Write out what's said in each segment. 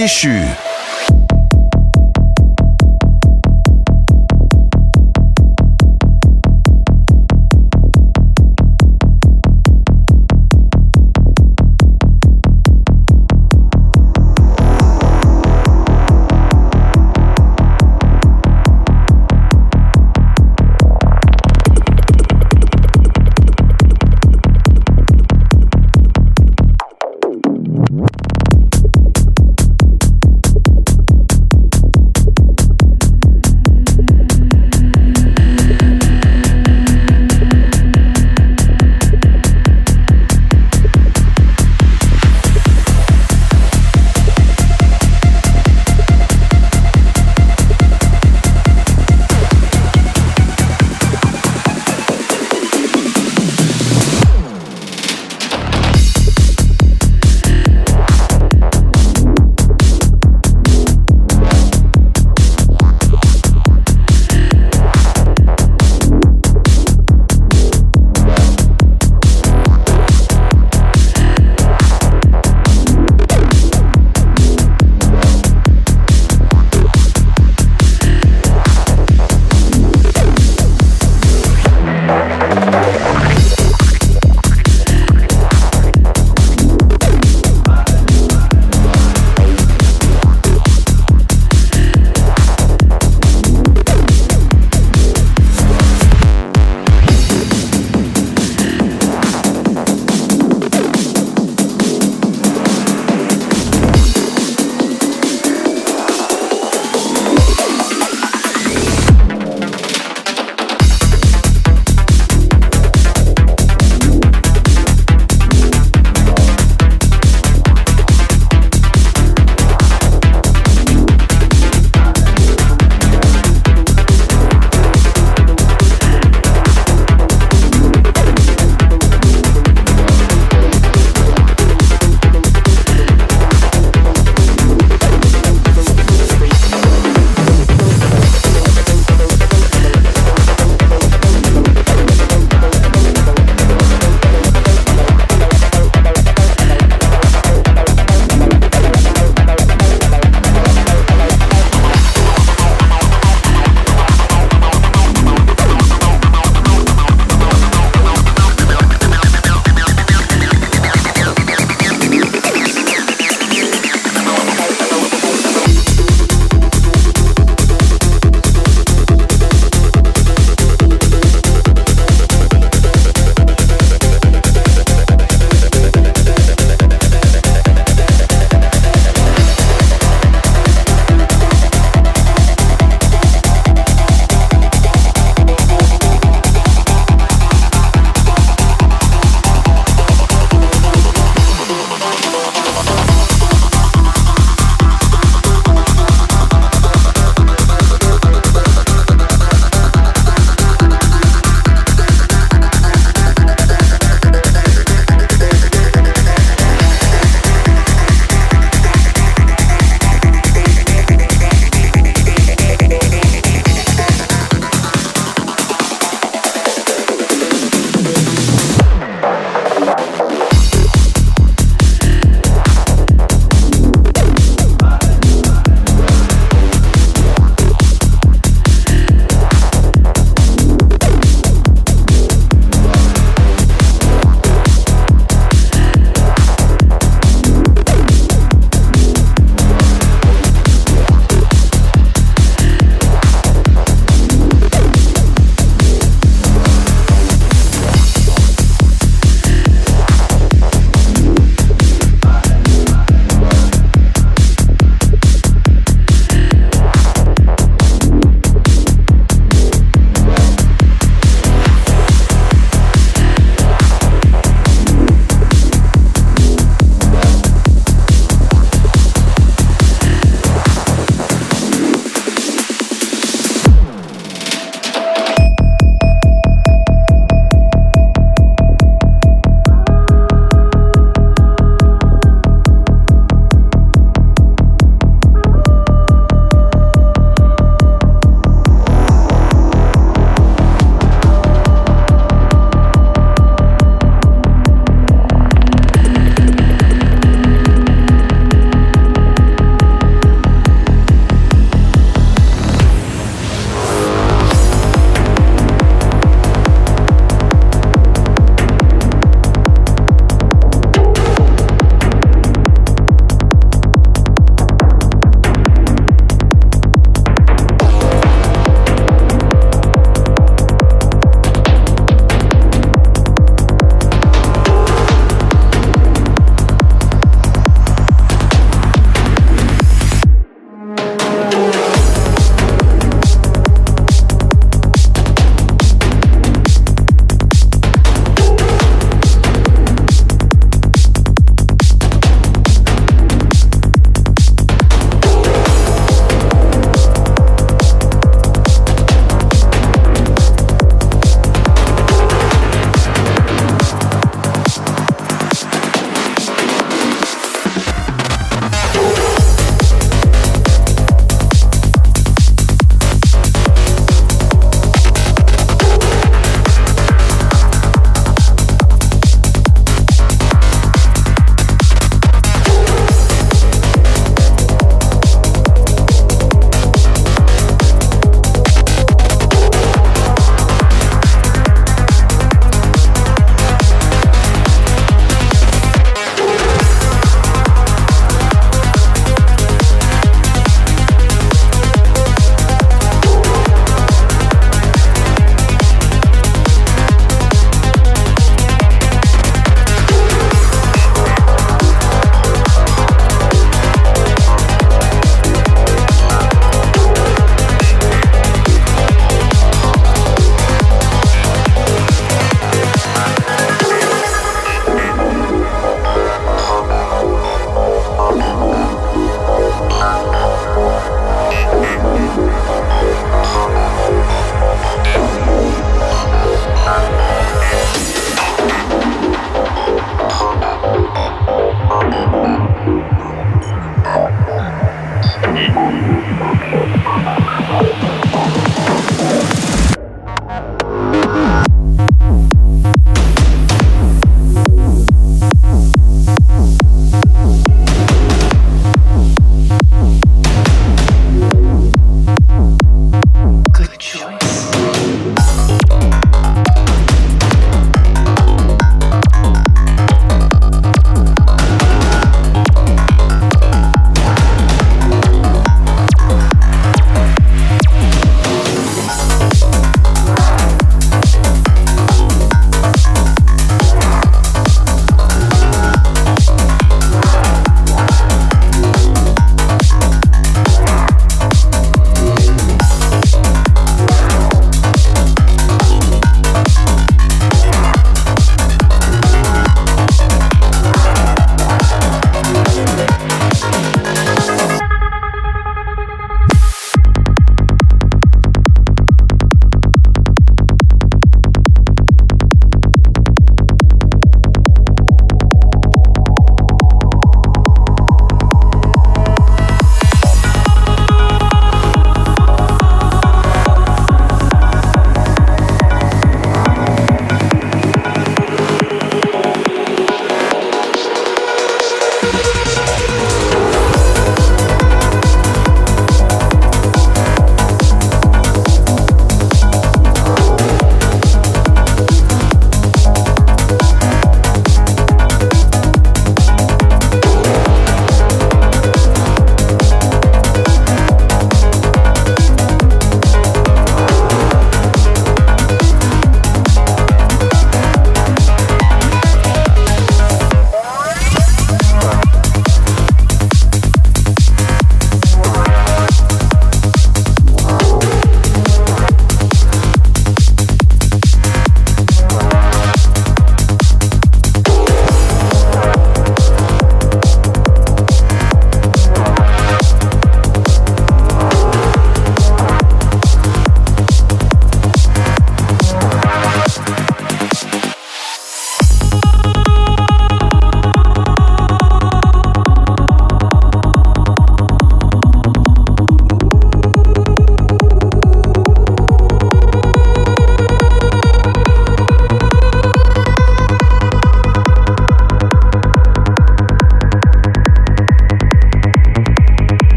déchu.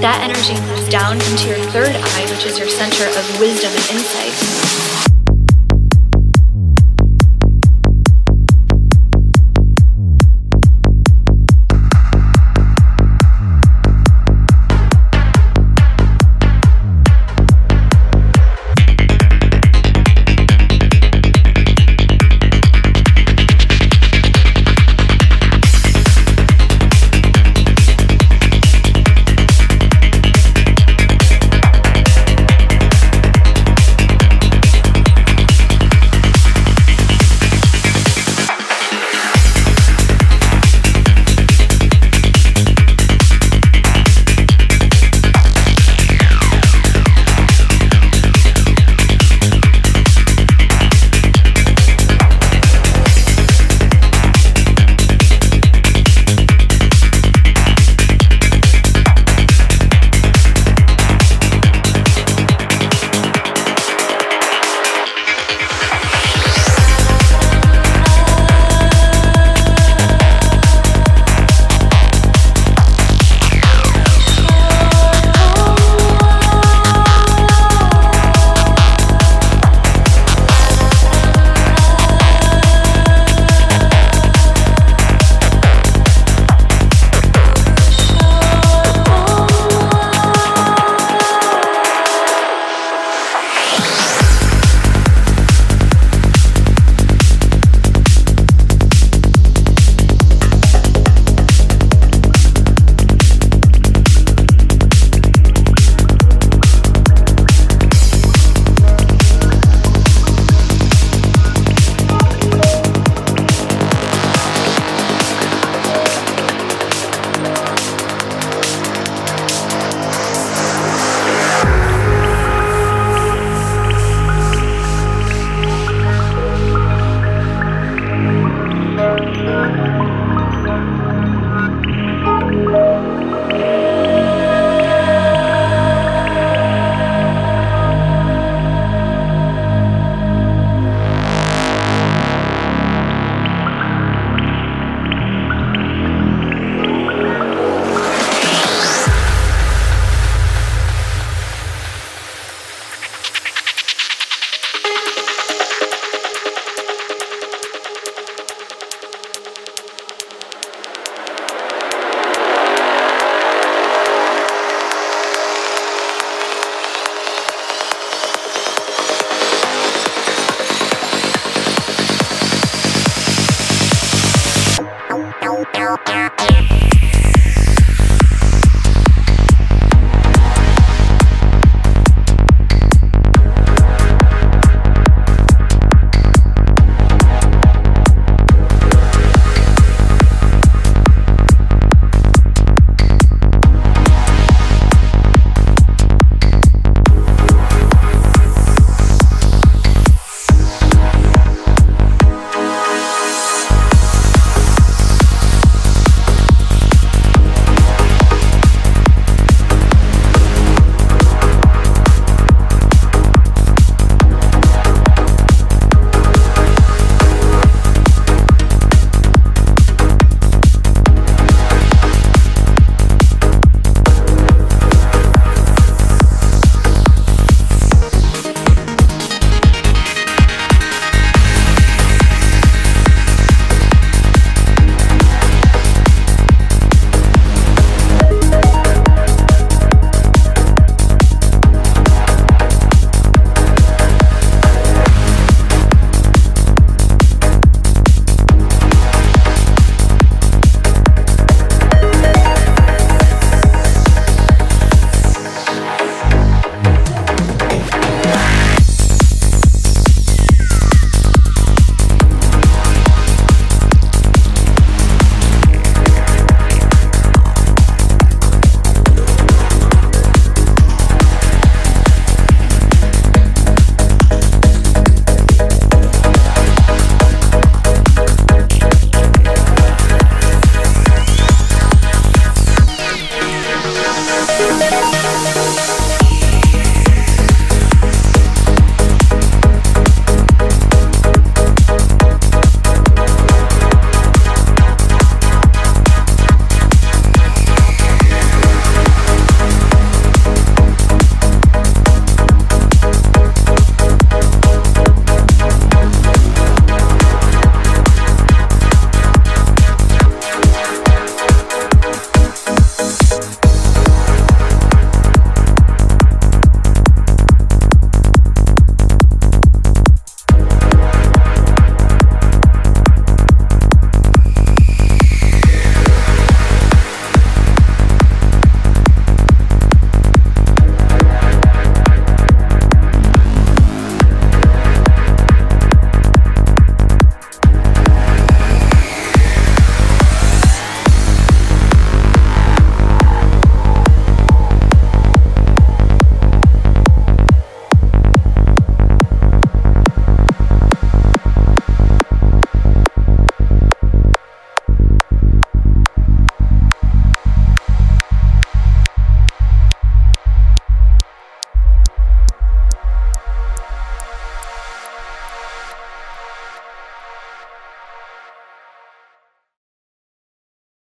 That energy moves down into your third eye, which is your center of wisdom and insight.